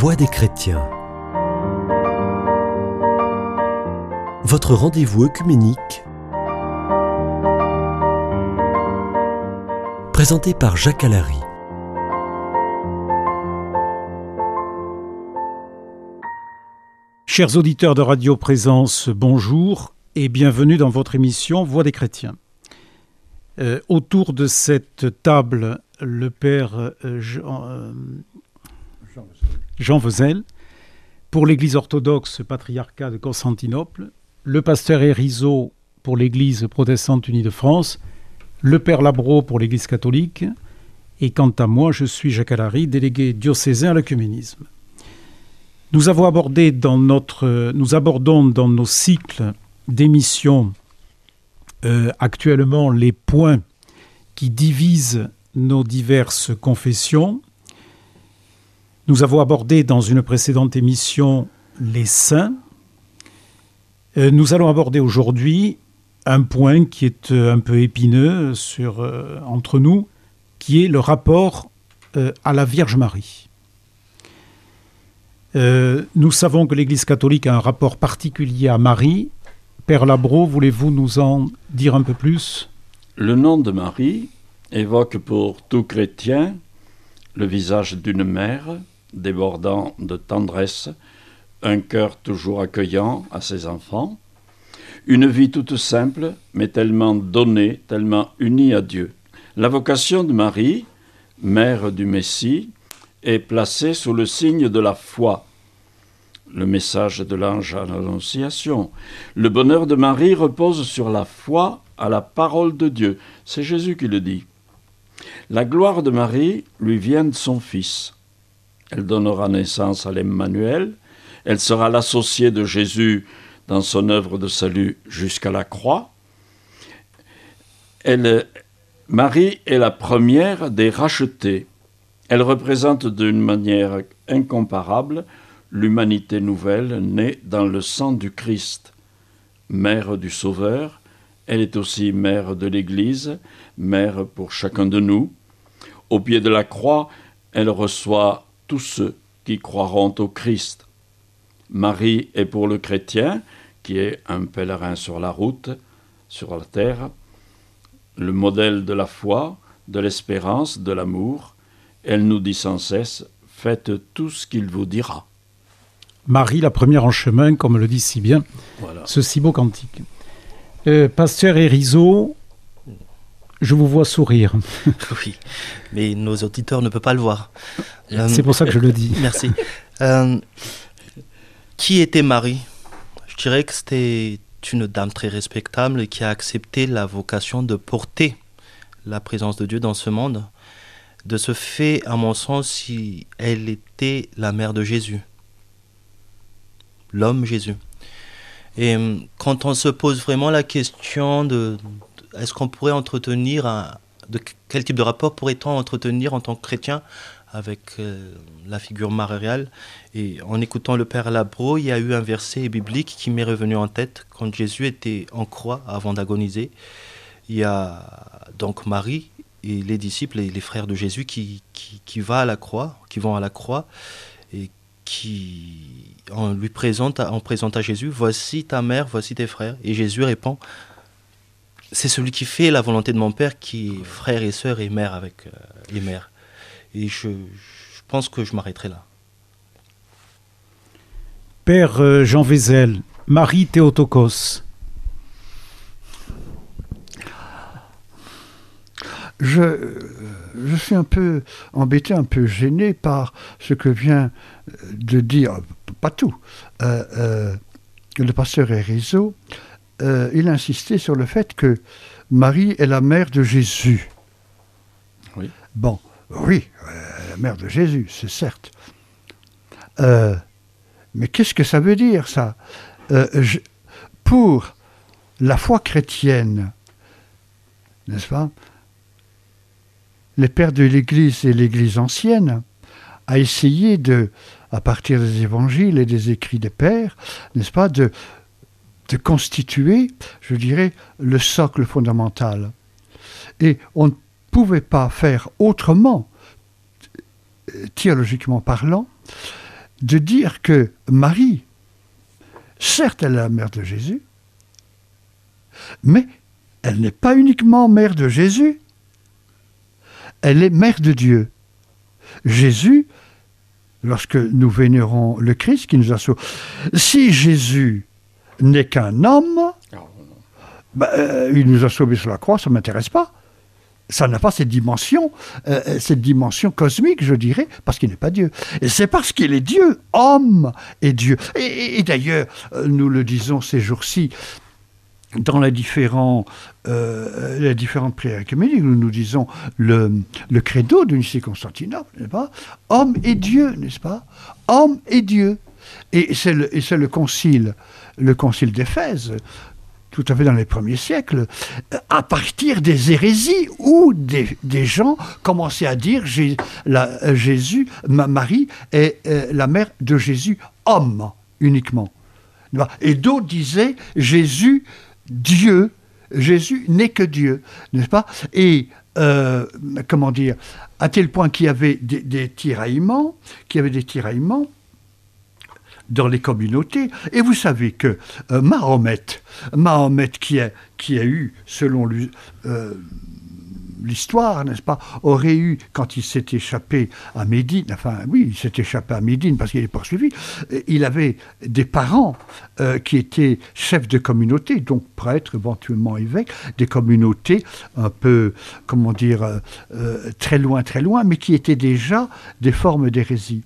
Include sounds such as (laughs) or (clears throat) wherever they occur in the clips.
Voix des chrétiens. Votre rendez-vous œcuménique. Présenté par Jacques Allary. Chers auditeurs de Radio Présence, bonjour et bienvenue dans votre émission Voix des chrétiens. Euh, autour de cette table, le Père euh, Jean, euh, Vezel, pour l'Église orthodoxe patriarcat de Constantinople, le pasteur Erizo pour l'Église protestante unie de France, le Père Labro pour l'Église catholique, et quant à moi, je suis Jacques Allary, délégué diocésain à l'œcuménisme. Nous abordons dans nos cycles d'émissions euh, actuellement les points qui divisent nos diverses confessions. Nous avons abordé dans une précédente émission les saints. Euh, nous allons aborder aujourd'hui un point qui est euh, un peu épineux sur, entre nous, qui est le rapport à la Vierge Marie. nous savons que l'Église catholique a un rapport particulier à Marie Père Labro, voulez-vous nous en dire un peu plus? Le nom de Marie évoque pour tout chrétien le visage d'une mère débordant de tendresse, un cœur toujours accueillant à ses enfants, une vie toute simple, mais tellement donnée, tellement unie à Dieu. La vocation de Marie, mère du Messie, est placée sous le signe de la foi, le message de l'ange à l'Annonciation. Le bonheur de Marie repose sur la foi à la parole de Dieu. C'est Jésus qui le dit. La gloire de Marie lui vient de son Fils. Elle donnera naissance à l'Emmanuel. Elle sera l'associée de Jésus dans son œuvre de salut jusqu'à la croix. Marie est la première des rachetés. Elle représente d'une manière incomparable l'humanité nouvelle née dans le sang du Christ. Mère du Sauveur, elle est aussi mère de l'Église, mère pour chacun de nous. Au pied de la croix, elle reçoit tous ceux qui croiront au Christ. Marie est pour le chrétien, qui est un pèlerin sur la route, sur la terre, le modèle de la foi, de l'espérance, de l'amour. Elle nous dit sans cesse, faites tout ce qu'il vous dira. Marie, la première en chemin, comme le dit si bien ce si beau cantique. Euh, Pasteur Erizo, je vous vois sourire. (laughs) oui, mais nos auditeurs ne peuvent pas le voir. C'est pour ça que je le dis. (laughs) Merci. Euh, qui était Marie? Je dirais que c'était une dame très respectable qui a accepté la vocation de porter la présence de Dieu dans ce monde. De ce fait, à mon sens, elle était la mère de Jésus l'homme Jésus. Et euh, quand on se pose vraiment la question de, est-ce qu'on pourrait entretenir un, de quel type de rapport pourrait-on entretenir en tant que chrétien avec euh, la figure mariale Et en écoutant le Père Labro, il y a eu un verset biblique qui m'est revenu en tête quand Jésus était en croix avant d'agoniser. Il y a donc Marie et les disciples et les frères de Jésus qui, qui, va à la croix, qui vont à la croix et qui on lui présente, on présente à Jésus, voici ta mère, voici tes frères. Et Jésus répond, c'est celui qui fait la volonté de mon Père qui est frère et sœur et mère avec euh, les mères. Et je, pense que je m'arrêterai là. Père euh, Jean Vézel, Marie Théotokos. Je, je suis un peu embêté, un peu gêné par ce que vient de dire, pas tout, euh, euh, le pasteur Erizo, euh, il insistait sur le fait que Marie est la mère de Jésus. Oui. Bon, oui, la mère de Jésus, c'est certes. mais qu'est-ce que ça veut dire, ça? Pour la foi chrétienne, n'est-ce pas Les pères de l'Église et l'Église ancienne a essayé de à partir des évangiles et des écrits des pères, n'est-ce pas, de, de constituer, je dirais, le socle fondamental. Et on ne pouvait pas faire autrement, théologiquement parlant, de dire que Marie, certes, elle est la mère de Jésus, mais elle n'est pas uniquement mère de Jésus, elle est mère de Dieu. Jésus, lorsque nous vénérons le Christ qui nous a sauvés, si Jésus n'est qu'un homme, Ah, bah, euh, il nous a sauvés sur la croix, ça ne m'intéresse pas. Ça n'a pas cette dimension, euh, cette dimension cosmique, je dirais, parce qu'il n'est pas Dieu. Et c'est parce qu'il est Dieu, homme et Dieu. Et, et- et d'ailleurs, euh, nous le disons ces jours-ci, dans les, différents, euh, les différentes prières œcuméniques, nous nous disons le, le credo de Nicée Constantinople, n'est-ce pas? Homme et Dieu, n'est-ce pas? Homme et Dieu. Et c'est le, le concile, le concile d'Éphèse, tout à fait dans les premiers siècles, à partir des hérésies où des, des gens commençaient à dire euh, Jésus, ma- Marie est euh, la mère de Jésus, homme uniquement. Et d'autres disaient Jésus, Dieu, Jésus n'est que Dieu, n'est-ce pas? Et euh, comment dire, à tel point qu'il y avait des, des tiraillements, qu'il y avait des tiraillements dans les communautés. Et vous savez que euh, Mahomet, Mahomet qui a, qui a eu, selon euh, l'histoire, n'est-ce pas, aurait eu, quand il s'est échappé à Médine, enfin oui, il s'est échappé à Médine parce qu'il est poursuivi, euh, il avait des parents qui étaient chefs de communauté, donc prêtres, éventuellement évêques, des communautés un peu, comment dire, très loin, très loin, mais qui étaient déjà des formes d'hérésie,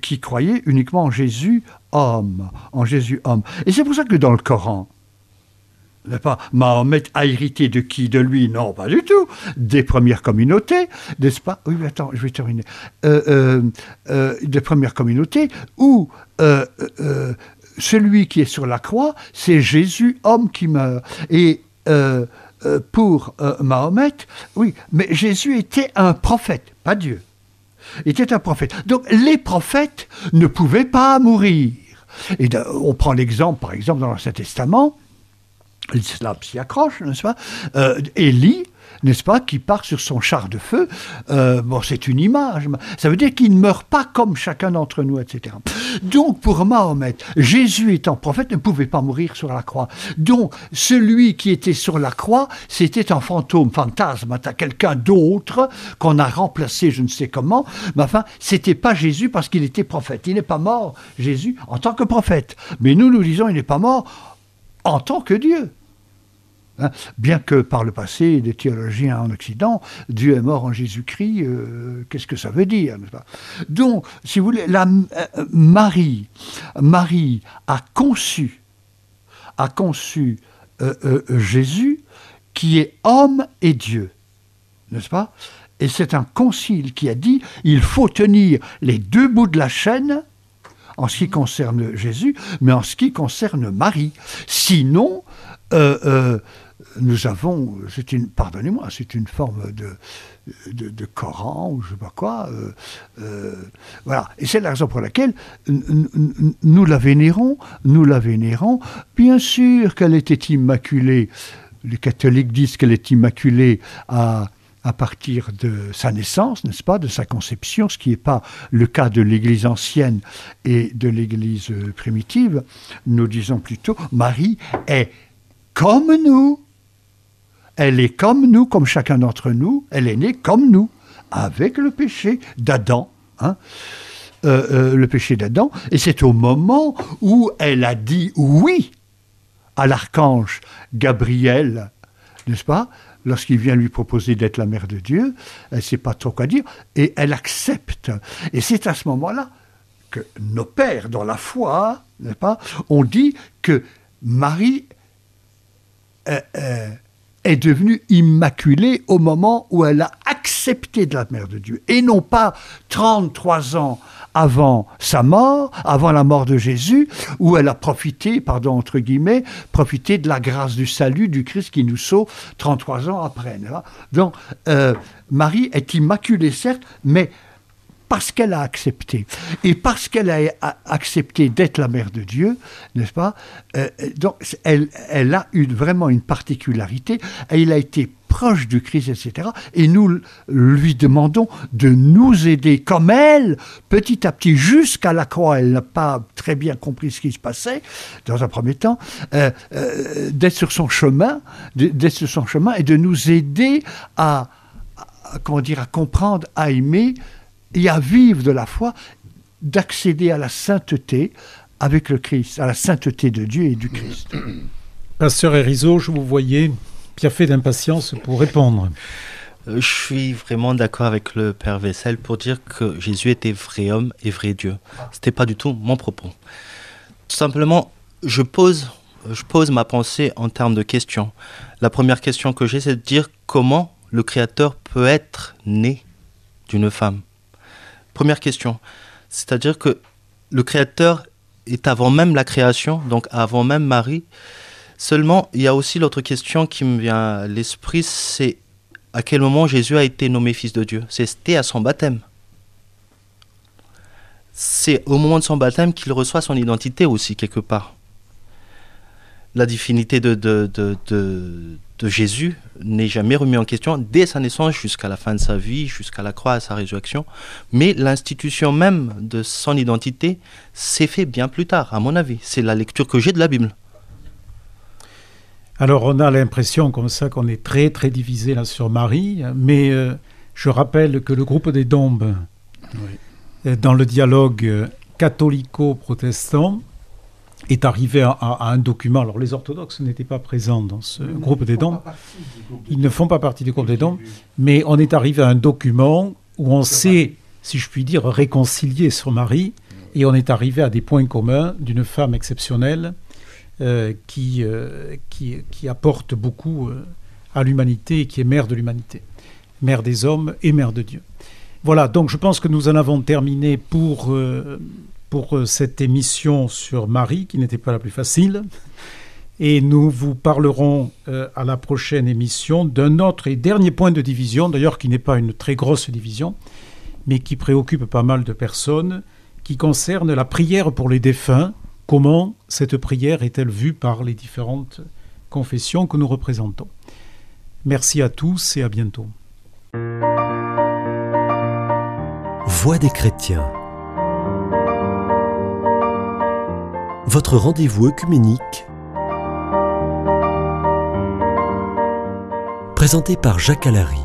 qui croyaient uniquement en Jésus homme, en Jésus homme. Et c'est pour ça que dans le Coran, pas Mahomet a hérité de qui? De lui? Non, pas du tout. Des premières communautés, n'est-ce pas? Oui, attends, je vais terminer. Euh, euh, euh, des premières communautés où euh, euh, celui qui est sur la croix, c'est Jésus, homme qui meurt. Et euh, euh, pour euh, Mahomet, oui, mais Jésus était un prophète, pas Dieu. Était un prophète. Donc les prophètes ne pouvaient pas mourir. Et on prend l'exemple, par exemple, dans l'Ancien Testament, l'islam s'y accroche, n'est-ce pas? Euh, Élie, n'est-ce pas, qui part sur son char de feu, euh, bon, c'est une image, ça veut dire qu'il ne meurt pas comme chacun d'entre nous, etc. Donc, pour Mahomet, Jésus étant prophète ne pouvait pas mourir sur la croix. Donc, celui qui était sur la croix, c'était un fantôme, fantasme, quelqu'un d'autre qu'on a remplacé, je ne sais comment, mais enfin, c'était pas Jésus parce qu'il était prophète. Il n'est pas mort, Jésus, en tant que prophète. Mais nous, nous disons, il n'est pas mort en tant que Dieu. Hein, bien que par le passé, des théologiens en Occident, Dieu est mort en Jésus-Christ, euh, qu'est-ce que ça veut dire pas? Donc, si vous voulez, euh, Marie, Marie a conçu, a conçu euh, Jésus qui est homme et Dieu, n'est-ce pas? Et c'est un concile qui a dit il faut tenir les deux bouts de la chaîne en ce qui concerne Jésus, mais en ce qui concerne Marie. Sinon, nous avons, c'est une, pardonnez-moi, c'est une forme de, de, Coran ou je sais pas quoi. euh, euh, voilà. Et c'est la raison pour laquelle nous la vénérons, nous la vénérons. Bien sûr qu'elle était immaculée. Les catholiques disent qu'elle est immaculée à à partir de sa naissance, n'est-ce pas, de sa conception, ce qui n'est pas le cas de l'Église ancienne et de l'Église primitive. Nous disons plutôt, Marie est comme nous. Elle est comme nous, comme chacun d'entre nous. Elle est née comme nous, avec le péché d'Adam. hein. Euh, euh, le péché d'Adam. Et c'est au moment où elle a dit oui à l'archange Gabriel, n'est-ce pas Lorsqu'il vient lui proposer d'être la mère de Dieu, elle ne sait pas trop quoi dire, et elle accepte. Et c'est à ce moment-là que nos pères, dans la foi, n'est-ce pas, ont dit que Marie euh, est devenue immaculée au moment où elle a accepté de la mère de Dieu, et non pas 33 ans avant sa mort, avant la mort de Jésus, où elle a profité, pardon, entre guillemets, profité de la grâce du salut du Christ qui nous sauve 33 ans après. Donc, euh, Marie est immaculée, certes, mais parce qu'elle a accepté. Et parce qu'elle a accepté d'être la mère de Dieu, n'est-ce pas euh, Donc, elle, a une, vraiment une particularité. Elle a été proche du Christ, etc. Et nous lui demandons de nous aider, comme elle, petit à petit, jusqu'à la croix. Elle n'a pas très bien compris ce qui se passait, dans un premier temps, euh, euh, d'être sur son chemin, d'être sur son chemin et de nous aider à, comment dire, à comprendre, à aimer et à vivre de la foi, d'accéder à la sainteté avec le Christ, à la sainteté de Dieu et du Christ. (clears throat) Pasteur Erizo, je vous voyais fait d'impatience pour répondre. Euh, je suis vraiment d'accord avec le Père Vessel pour dire que Jésus était vrai homme et vrai Dieu. Ce n'était pas du tout mon propos. Tout simplement, je pose, je pose ma pensée en termes de questions. La première question que j'ai, c'est de dire comment le Créateur peut être né d'une femme. Première question. C'est-à-dire que le Créateur est avant même la création, donc avant même Marie. Seulement, il y a aussi l'autre question qui me vient à l'esprit, c'est à quel moment Jésus a été nommé fils de Dieu? C'était à son baptême. C'est au moment de son baptême qu'il reçoit son identité aussi, quelque part. La divinité de, de, de, de Jésus n'est jamais remis en question dès sa naissance jusqu'à la fin de sa vie, jusqu'à la croix, à sa résurrection. Mais l'institution même de son identité s'est fait bien plus tard, à mon avis. C'est la lecture que j'ai de la Bible. Alors on a l'impression comme ça qu'on est très très divisé là sur Marie, mais euh, je rappelle que le groupe des Dombes, dans le dialogue euh, catholico-protestant, est arrivé à, un document. Alors les orthodoxes n'étaient pas présents dans ce groupe des Dombes. Ils ne font pas partie du groupe des Dombes, mais on est arrivé à un document où on s'est, si je puis dire, réconcilié sur Marie, et on est arrivé à des points communs d'une femme exceptionnelle euh, qui, euh, qui, qui, apporte beaucoup euh, à l'humanité et qui est mère de l'humanité, mère des hommes et mère de Dieu. Voilà, donc je pense que nous en avons terminé pour, pour cette émission sur Marie, qui n'était pas la plus facile. Et nous vous parlerons à la prochaine émission d'un autre et dernier point de division, d'ailleurs qui n'est pas une très grosse division, mais qui préoccupe pas mal de personnes, qui concerne la prière pour les défunts Comment cette prière est-elle vue par les différentes confessions que nous représentons? Merci à tous et à bientôt. Voix des chrétiens. Votre rendez-vous œcuménique. Présenté par Jacques Allary.